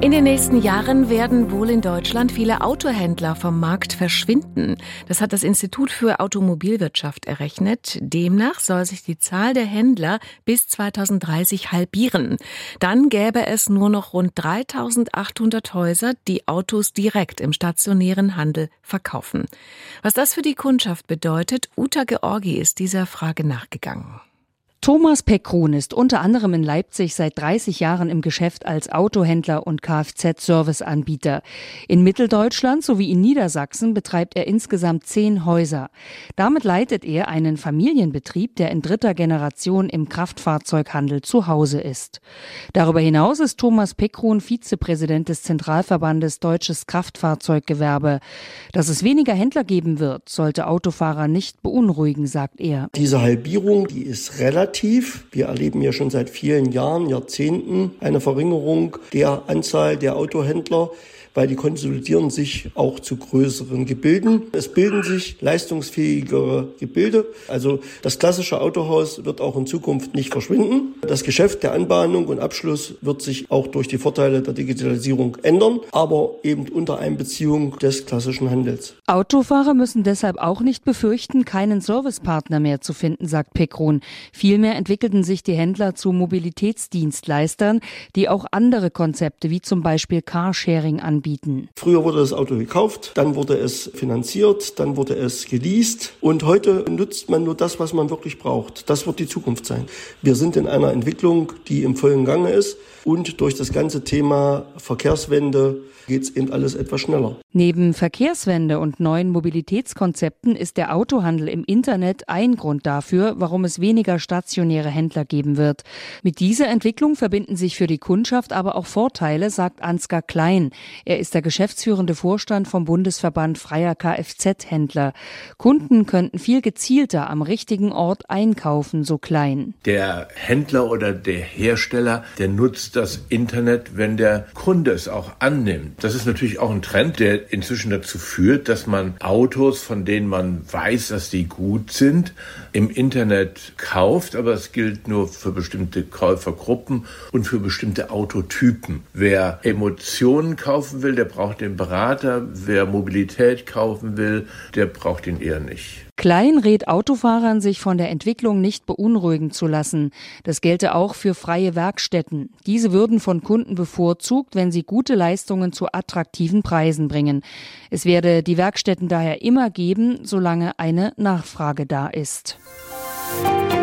In den nächsten Jahren werden wohl in Deutschland viele Autohändler vom Markt verschwinden. Das hat das Institut für Automobilwirtschaft errechnet. Demnach soll sich die Zahl der Händler bis 2030 halbieren. Dann gäbe es nur noch rund 3800 Häuser, die Autos direkt im stationären Handel verkaufen. Was das für die Kundschaft bedeutet, Uta Georgi ist dieser Frage nachgegangen. Thomas Pekron ist unter anderem in Leipzig seit 30 Jahren im Geschäft als Autohändler und Kfz-Serviceanbieter. In Mitteldeutschland sowie in Niedersachsen betreibt er insgesamt zehn Häuser. Damit leitet er einen Familienbetrieb, der in dritter Generation im Kraftfahrzeughandel zu Hause ist. Darüber hinaus ist Thomas Pekron Vizepräsident des Zentralverbandes Deutsches Kraftfahrzeuggewerbe. Dass es weniger Händler geben wird, sollte Autofahrer nicht beunruhigen, sagt er. Diese Halbierung, die ist relativ relativ. Wir erleben ja schon seit vielen Jahren, Jahrzehnten eine Verringerung der Anzahl der Autohändler weil die konsolidieren sich auch zu größeren Gebilden. Es bilden sich leistungsfähigere Gebilde. Also das klassische Autohaus wird auch in Zukunft nicht verschwinden. Das Geschäft der Anbahnung und Abschluss wird sich auch durch die Vorteile der Digitalisierung ändern, aber eben unter Einbeziehung des klassischen Handels. Autofahrer müssen deshalb auch nicht befürchten, keinen Servicepartner mehr zu finden, sagt Pekron. Vielmehr entwickelten sich die Händler zu Mobilitätsdienstleistern, die auch andere Konzepte wie zum Beispiel Carsharing anbieten. Früher wurde das Auto gekauft, dann wurde es finanziert, dann wurde es geleast und heute nutzt man nur das, was man wirklich braucht. Das wird die Zukunft sein. Wir sind in einer Entwicklung, die im vollen Gange ist und durch das ganze Thema Verkehrswende geht es eben alles etwas schneller. Neben Verkehrswende und neuen Mobilitätskonzepten ist der Autohandel im Internet ein Grund dafür, warum es weniger stationäre Händler geben wird. Mit dieser Entwicklung verbinden sich für die Kundschaft aber auch Vorteile, sagt Ansgar Klein. Er ist der geschäftsführende Vorstand vom Bundesverband freier Kfz-Händler. Kunden könnten viel gezielter am richtigen Ort einkaufen, so Klein. Der Händler oder der Hersteller, der nutzt das Internet, wenn der Kunde es auch annimmt. Das ist natürlich auch ein Trend, der inzwischen dazu führt, dass man Autos, von denen man weiß, dass die gut sind, im Internet kauft, aber es gilt nur für bestimmte Käufergruppen und für bestimmte Autotypen. Wer Emotionen kaufen will, der braucht den Berater. Wer Mobilität kaufen will, der braucht ihn eher nicht. Klein rät Autofahrern, sich von der Entwicklung nicht beunruhigen zu lassen. Das gelte auch für freie Werkstätten. Diese würden von Kunden bevorzugt, wenn sie gute Leistungen zu attraktiven Preisen bringen. Es werde die Werkstätten daher immer geben, solange eine Nachfrage da ist. Musik